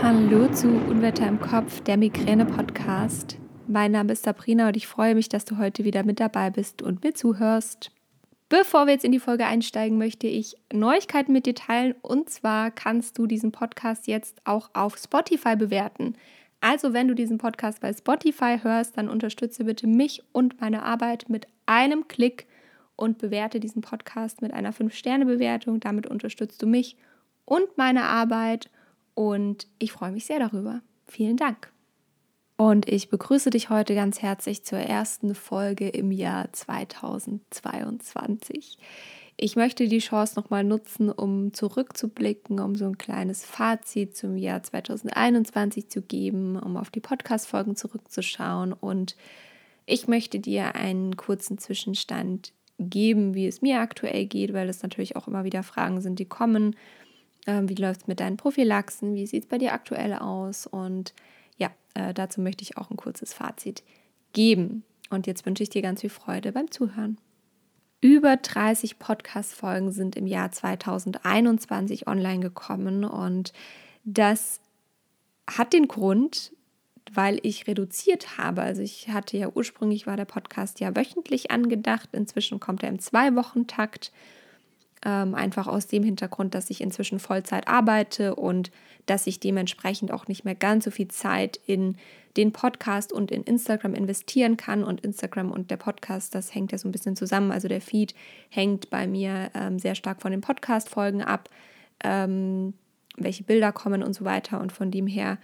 Hallo zu Unwetter im Kopf, der Migräne-Podcast. Mein Name ist Sabrina und ich freue mich, dass du heute wieder mit dabei bist und mir zuhörst. Bevor wir jetzt in die Folge einsteigen, möchte ich Neuigkeiten mit dir teilen. Und zwar kannst du diesen Podcast jetzt auch auf Spotify bewerten. Also, wenn du diesen Podcast bei Spotify hörst, dann unterstütze bitte mich und meine Arbeit mit einem Klick und bewerte diesen Podcast mit einer 5-Sterne-Bewertung. Damit unterstützt du mich und meine Arbeit und ich freue mich sehr darüber. Vielen Dank. Und ich begrüße dich heute ganz herzlich zur ersten Folge im Jahr 2022. Ich möchte die Chance nochmal nutzen, um zurückzublicken, um so ein kleines Fazit zum Jahr 2021 zu geben, um auf die Podcast-Folgen zurückzuschauen. Und ich möchte dir einen kurzen Zwischenstand geben, wie es mir aktuell geht, weil es natürlich auch immer wieder Fragen sind, die kommen wie läuft es mit deinen Prophylaxen? Wie sieht es bei dir aktuell aus? Und ja, äh, dazu möchte ich auch ein kurzes Fazit geben. Und jetzt wünsche ich dir ganz viel Freude beim Zuhören. Über 30 Podcast-Folgen sind im Jahr 2021 online gekommen und das hat den Grund, weil ich reduziert habe. Also ich hatte ja ursprünglich war der Podcast ja wöchentlich angedacht. Inzwischen kommt er im Zwei-Wochen-Takt ähm, einfach aus dem Hintergrund, dass ich inzwischen Vollzeit arbeite und dass ich dementsprechend auch nicht mehr ganz so viel Zeit in den Podcast und in Instagram investieren kann. Und Instagram und der Podcast, das hängt ja so ein bisschen zusammen. Also der Feed hängt bei mir ähm, sehr stark von den Podcast-Folgen ab, ähm, welche Bilder kommen und so weiter. Und von dem her,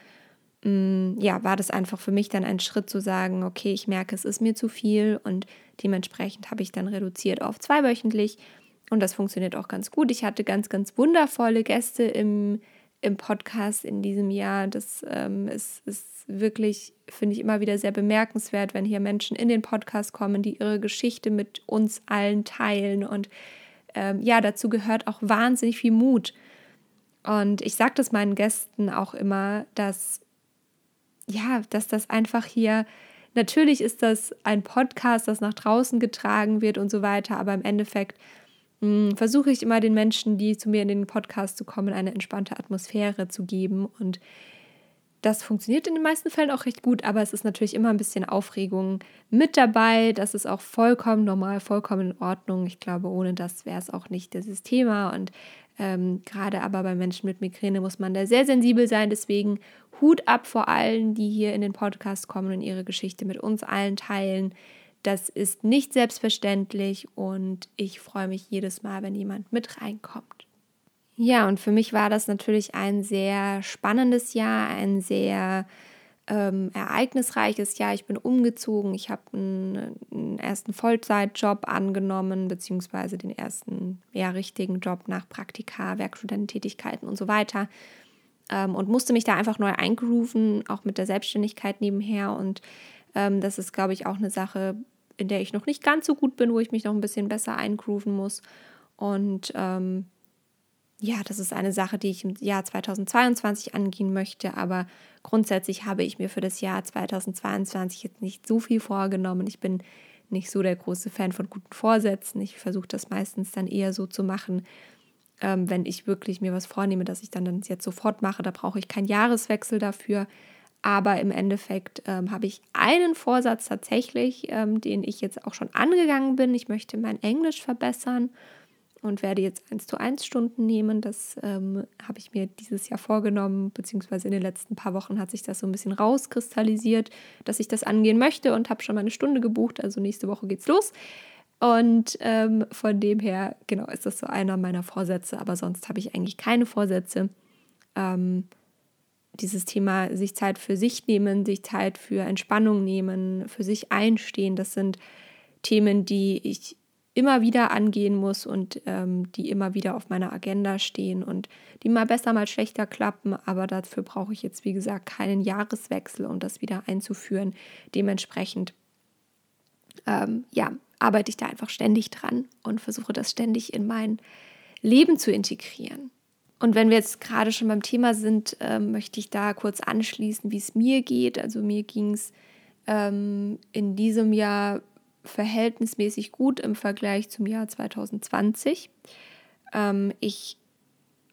mh, mm, ja, war das einfach für mich dann ein Schritt zu sagen, okay, ich merke, es ist mir zu viel und dementsprechend habe ich dann reduziert auf zweiwöchentlich. Und das funktioniert auch ganz gut. Ich hatte ganz, ganz wundervolle Gäste im, im Podcast in diesem Jahr. Das ähm, ist, ist wirklich, finde ich, immer wieder sehr bemerkenswert, wenn hier Menschen in den Podcast kommen, die ihre Geschichte mit uns allen teilen. Und ähm, ja, dazu gehört auch wahnsinnig viel Mut. Und ich sage das meinen Gästen auch immer, dass ja, dass das einfach hier natürlich ist das ein Podcast, das nach draußen getragen wird und so weiter, aber im Endeffekt versuche ich immer den Menschen, die zu mir in den Podcast zu kommen, eine entspannte Atmosphäre zu geben. Und das funktioniert in den meisten Fällen auch recht gut, aber es ist natürlich immer ein bisschen Aufregung mit dabei. Das ist auch vollkommen normal, vollkommen in Ordnung. Ich glaube, ohne das wäre es auch nicht dieses Thema. Und ähm, gerade aber bei Menschen mit Migräne muss man da sehr sensibel sein. Deswegen Hut ab vor allen, die hier in den Podcast kommen und ihre Geschichte mit uns allen teilen. Das ist nicht selbstverständlich und ich freue mich jedes Mal, wenn jemand mit reinkommt. Ja, und für mich war das natürlich ein sehr spannendes Jahr, ein sehr ähm, ereignisreiches Jahr. Ich bin umgezogen, ich habe einen, ersten Vollzeitjob angenommen, beziehungsweise den ersten ja, richtigen Job nach Praktika, Werkstudententätigkeiten und so weiter. Ähm, und musste mich da einfach neu eingrooven, auch mit der Selbstständigkeit nebenher. Und ähm, das ist, glaube ich, auch eine Sache, in der ich noch nicht ganz so gut bin, wo ich mich noch ein bisschen besser eingrooven muss. Und ähm, ja, das ist eine Sache, die ich im Jahr 2022 angehen möchte, aber grundsätzlich habe ich mir für das Jahr 2022 jetzt nicht so viel vorgenommen. Ich bin nicht so der große Fan von guten Vorsätzen. Ich versuche das meistens dann eher so zu machen, ähm, wenn ich wirklich mir was vornehme, dass ich dann, dann jetzt sofort mache. Da brauche ich keinen Jahreswechsel dafür. Aber im Endeffekt ähm, habe ich einen Vorsatz tatsächlich, ähm, den ich jetzt auch schon angegangen bin. Ich möchte mein Englisch verbessern und werde jetzt 1 zu 1 Stunden nehmen. Das ähm, habe ich mir dieses Jahr vorgenommen, beziehungsweise in den letzten paar Wochen hat sich das so ein bisschen rauskristallisiert, dass ich das angehen möchte und habe schon mal eine Stunde gebucht. Also nächste Woche geht's los. Und ähm, von dem her, genau, ist das so einer meiner Vorsätze. Aber sonst habe ich eigentlich keine Vorsätze. Ähm, dieses Thema sich Zeit für sich nehmen, sich Zeit für Entspannung nehmen, für sich einstehen, das sind Themen, die ich immer wieder angehen muss und ähm, die immer wieder auf meiner Agenda stehen und die mal besser, mal schlechter klappen. Aber dafür brauche ich jetzt, wie gesagt, keinen Jahreswechsel, um das wieder einzuführen. Dementsprechend, ähm, ja, arbeite ich da einfach ständig dran und versuche das ständig in mein Leben zu integrieren. Und wenn wir jetzt gerade schon beim Thema sind, ähm, möchte ich da kurz anschließen, wie es mir geht. Also mir ging es ähm, in diesem Jahr verhältnismäßig gut im Vergleich zum Jahr 2020. Ähm, ich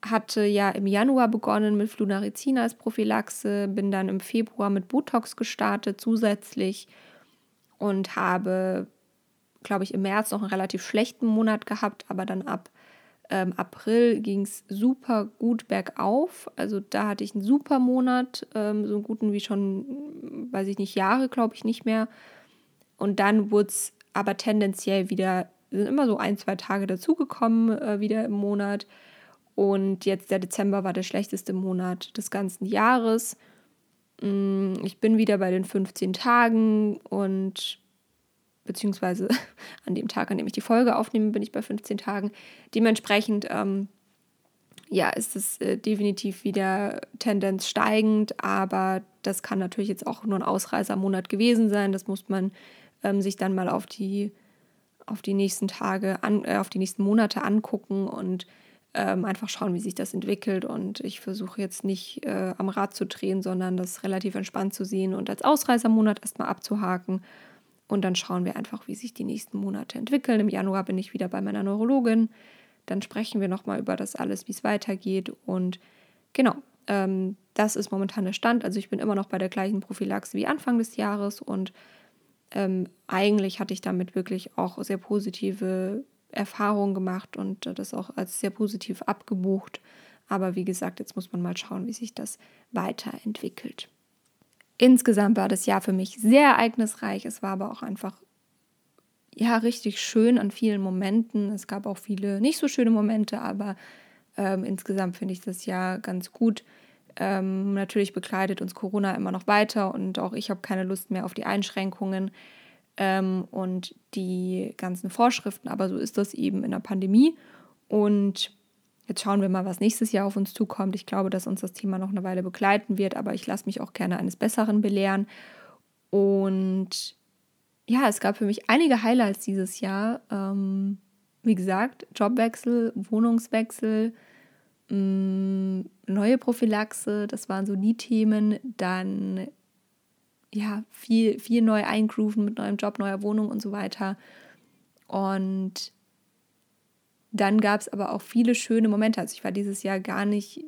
hatte ja im Januar begonnen mit Flunarizin als Prophylaxe, bin dann im Februar mit Botox gestartet zusätzlich und habe, glaube ich, im März noch einen relativ schlechten Monat gehabt, aber dann ab ähm, April ging es super gut bergauf. Also da hatte ich einen super Monat, ähm, so einen guten wie schon, weiß ich nicht, Jahre, glaube ich, nicht mehr. Und dann wurde es aber tendenziell wieder, sind immer so ein, zwei Tage dazugekommen, äh, wieder im Monat. Und jetzt der Dezember war der schlechteste Monat des ganzen Jahres. Mm, ich bin wieder bei den 15 Tagen und beziehungsweise an dem Tag, an dem ich die Folge aufnehme, bin ich bei 15 Tagen. Dementsprechend, ähm, ja, ist es äh, definitiv wieder Tendenz steigend, aber das kann natürlich jetzt auch nur ein Ausreißermonat gewesen sein. Das muss man ähm, sich dann mal auf die, auf die nächsten Tage, an, äh, auf die nächsten Monate angucken und ähm, einfach schauen, wie sich das entwickelt. Und ich versuche jetzt nicht äh, am Rad zu drehen, sondern das relativ entspannt zu sehen und als Ausreißermonat erstmal abzuhaken. Und dann schauen wir einfach, wie sich die nächsten Monate entwickeln. Im Januar bin ich wieder bei meiner Neurologin. Dann sprechen wir nochmal über das alles, wie es weitergeht. Und genau, ähm, das ist momentan der Stand. Also ich bin immer noch bei der gleichen Prophylaxe wie Anfang des Jahres und ähm, eigentlich hatte ich damit wirklich auch sehr positive Erfahrungen gemacht und das auch als sehr positiv abgebucht. Aber wie gesagt, jetzt muss man mal schauen, wie sich das weiterentwickelt. Insgesamt war das Jahr für mich sehr ereignisreich. Es war aber auch einfach ja richtig schön an vielen Momenten. Es gab auch viele nicht so schöne Momente, aber ähm, insgesamt finde ich das Jahr ganz gut. Ähm, natürlich begleitet uns Corona immer noch weiter und auch ich habe keine Lust mehr auf die Einschränkungen ähm, und die ganzen Vorschriften, aber so ist das eben in der Pandemie. Und jetzt schauen wir mal, was nächstes Jahr auf uns zukommt. Ich glaube, dass uns das Thema noch eine Weile begleiten wird, aber ich lasse mich auch gerne eines Besseren belehren. Und ja, es gab für mich einige Highlights dieses Jahr. Ähm, wie gesagt, Jobwechsel, Wohnungswechsel, mh, mm, neue Prophylaxe, das waren so die Themen. Dann ja, viel, viel neu eingrooven mit neuem Job, neuer Wohnung und so weiter. Und dann gab es aber auch viele schöne Momente. Also ich war dieses Jahr gar nicht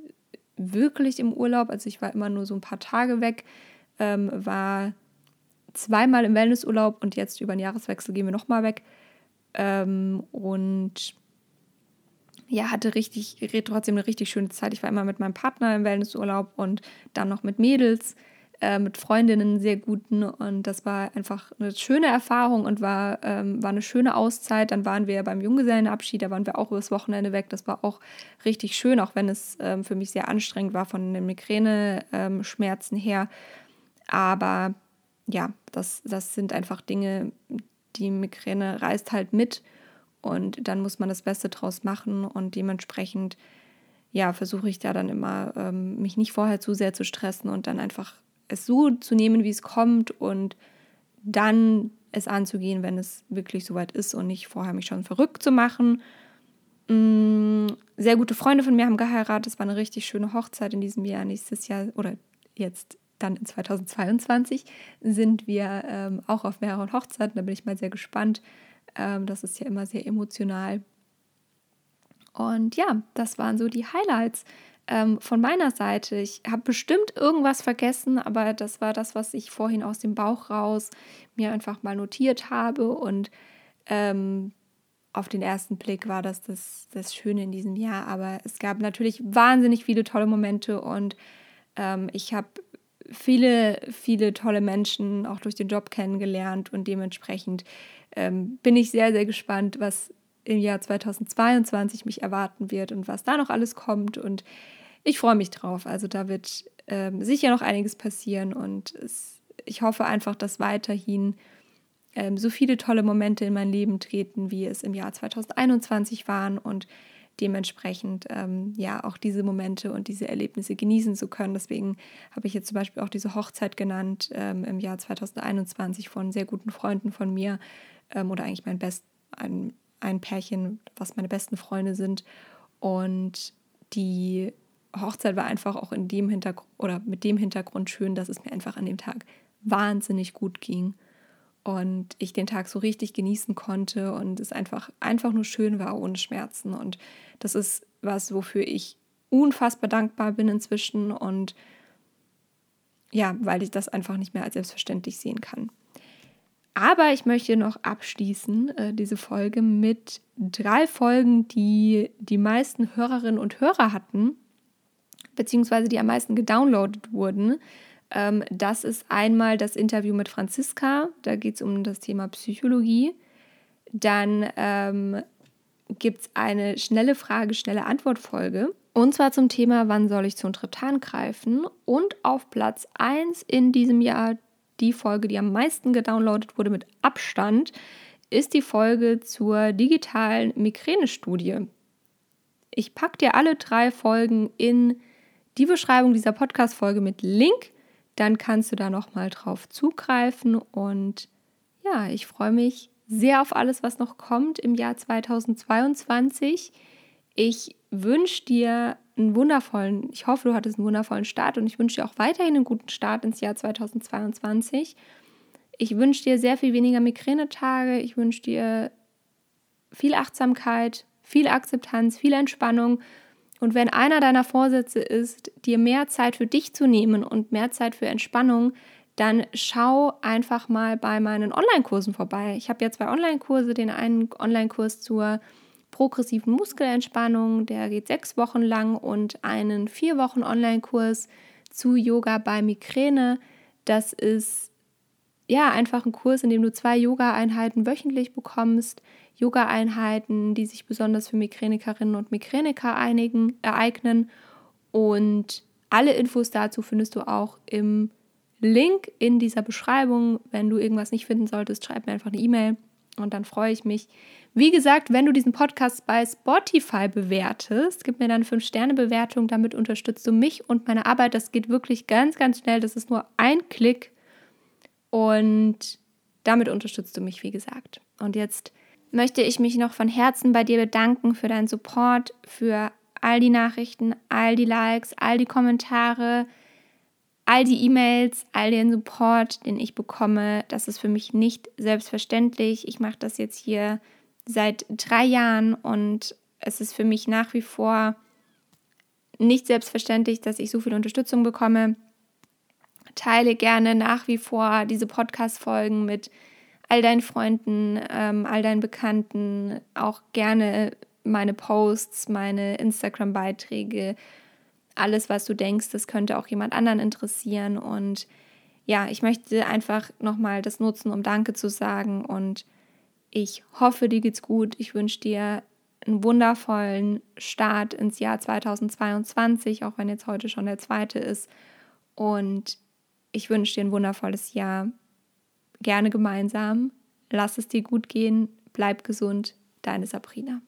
wirklich im Urlaub, also ich war immer nur so ein paar Tage weg, ähm, war zweimal im Wellnessurlaub und jetzt über den Jahreswechsel gehen wir nochmal weg. Ähm, und ja, hatte richtig, trotzdem eine richtig schöne Zeit. Ich war immer mit meinem Partner im Wellnessurlaub und dann noch mit Mädels äh, mit Freundinnen sehr guten und das war einfach eine schöne Erfahrung und war, ähm, war eine schöne Auszeit. Dann waren wir beim Junggesellenabschied, da waren wir auch übers Wochenende weg. Das war auch richtig schön, auch wenn es ähm, für mich sehr anstrengend war von den Migräne-Schmerzen ähm, her. Aber ja, das, das sind einfach Dinge, die Migräne reißt halt mit und dann muss man das Beste draus machen und dementsprechend ja, versuche ich da dann immer, ähm, mich nicht vorher zu sehr zu stressen und dann einfach es so zu nehmen, wie es kommt und dann es anzugehen, wenn es wirklich soweit ist und nicht vorher mich schon verrückt zu machen. Mm, sehr gute Freunde von mir haben geheiratet. Es war eine richtig schöne Hochzeit in diesem Jahr. Nächstes Jahr oder jetzt dann in 2022 sind wir ähm, auch auf mehreren Hochzeiten. Da bin ich mal sehr gespannt. Ähm, das ist ja immer sehr emotional. Und ja, das waren so die Highlights ähm, von meiner Seite, ich habe bestimmt irgendwas vergessen, aber das war das, was ich vorhin aus dem Bauch raus mir einfach mal notiert habe. Und ähm, auf den ersten Blick war das, das das Schöne in diesem Jahr. Aber es gab natürlich wahnsinnig viele tolle Momente und ähm, ich habe viele, viele tolle Menschen auch durch den Job kennengelernt und dementsprechend ähm, bin ich sehr, sehr gespannt, was im Jahr 2022 mich erwarten wird und was da noch alles kommt. Und ich freue mich drauf. Also da wird ähm, sicher noch einiges passieren und es, ich hoffe einfach, dass weiterhin ähm, so viele tolle Momente in mein Leben treten, wie es im Jahr 2021 waren und dementsprechend ähm, ja auch diese Momente und diese Erlebnisse genießen zu können. Deswegen habe ich jetzt zum Beispiel auch diese Hochzeit genannt ähm, im Jahr 2021 von sehr guten Freunden von mir ähm, oder eigentlich mein Best, ein, ein Pärchen, was meine besten Freunde sind. Und die Hochzeit war einfach auch in dem Hintergrund oder mit dem Hintergrund schön, dass es mir einfach an dem Tag wahnsinnig gut ging und ich den Tag so richtig genießen konnte und es einfach einfach nur schön war ohne Schmerzen und das ist was, wofür ich unfassbar dankbar bin inzwischen und ja, weil ich das einfach nicht mehr als selbstverständlich sehen kann. Aber ich möchte noch abschließen, äh, diese Folge, mit drei Folgen, die die meisten Hörerinnen und Hörer hatten, beziehungsweise die am meisten gedownloadet wurden. Ähm, das ist einmal das Interview mit Franziska, da geht es um das Thema Psychologie. Dann ähm, gibt es eine schnelle Frage, schnelle Antwort-Folge. Und zwar zum Thema, wann soll ich zum Triptan greifen? Und auf Platz 1 in diesem Jahr die Folge, die am meisten gedownloadet wurde mit Abstand, ist die Folge zur digitalen Migränestudie. Ich packe dir alle drei Folgen in die Beschreibung dieser Podcast-Folge mit Link. Dann kannst du da nochmal drauf zugreifen. Und ja, ich freue mich sehr auf alles, was noch kommt im Jahr 2022. Ich wünsche dir einen wundervollen, ich hoffe, du hattest einen wundervollen Start und ich wünsche dir auch weiterhin einen guten Start ins Jahr 2022. Ich wünsche dir sehr viel weniger Migränetage. Ich wünsche dir viel Achtsamkeit, viel Akzeptanz, viel Entspannung. Und wenn einer deiner Vorsätze ist, dir mehr Zeit für dich zu nehmen und mehr Zeit für Entspannung, dann schau einfach mal bei meinen Online-Kursen vorbei. Ich habe ja zwei Online-Kurse, den einen Online-Kurs zur progressiven Muskelentspannung, der geht sechs Wochen lang und einen vier Wochen Online-Kurs zu Yoga bei Migräne. Das ist ja einfach ein Kurs, in dem du zwei Yoga-Einheiten wöchentlich bekommst. Yoga-Einheiten, die sich besonders für Migränikerinnen und Migräniker einigen, ereignen. Und alle Infos dazu findest du auch im Link in dieser Beschreibung. Wenn du irgendwas nicht finden solltest, schreib mir einfach eine E-Mail und dann freue ich mich. Wie gesagt, wenn du diesen Podcast bei Spotify bewertest, gib mir dann eine 5-Sterne-Bewertung. Damit unterstützt du mich und meine Arbeit. Das geht wirklich ganz, ganz schnell. Das ist nur ein Klick. Und damit unterstützt du mich, wie gesagt. Und jetzt möchte ich mich noch von Herzen bei dir bedanken für deinen Support, für all die Nachrichten, all die Likes, all die Kommentare, all die E-Mails, all den Support, den ich bekomme, das ist für mich nicht selbstverständlich. Ich mache das jetzt hier seit drei Jahren und es ist für mich nach wie vor nicht selbstverständlich, dass ich so viel Unterstützung bekomme. Teile gerne nach wie vor diese Podcast-Folgen mit all deinen Freunden, ähm, all deinen Bekannten, auch gerne meine Posts, meine Instagram-Beiträge alles, was du denkst, das könnte auch jemand anderen interessieren. Und ja, ich möchte einfach nochmal das nutzen, um Danke zu sagen. Und ich hoffe, dir geht's gut. Ich wünsche dir einen wundervollen Start ins Jahr 2022, auch wenn jetzt heute schon der zweite ist. Und ich wünsche dir ein wundervolles Jahr. Gerne gemeinsam. Lass es dir gut gehen. Bleib gesund. Deine Sabrina.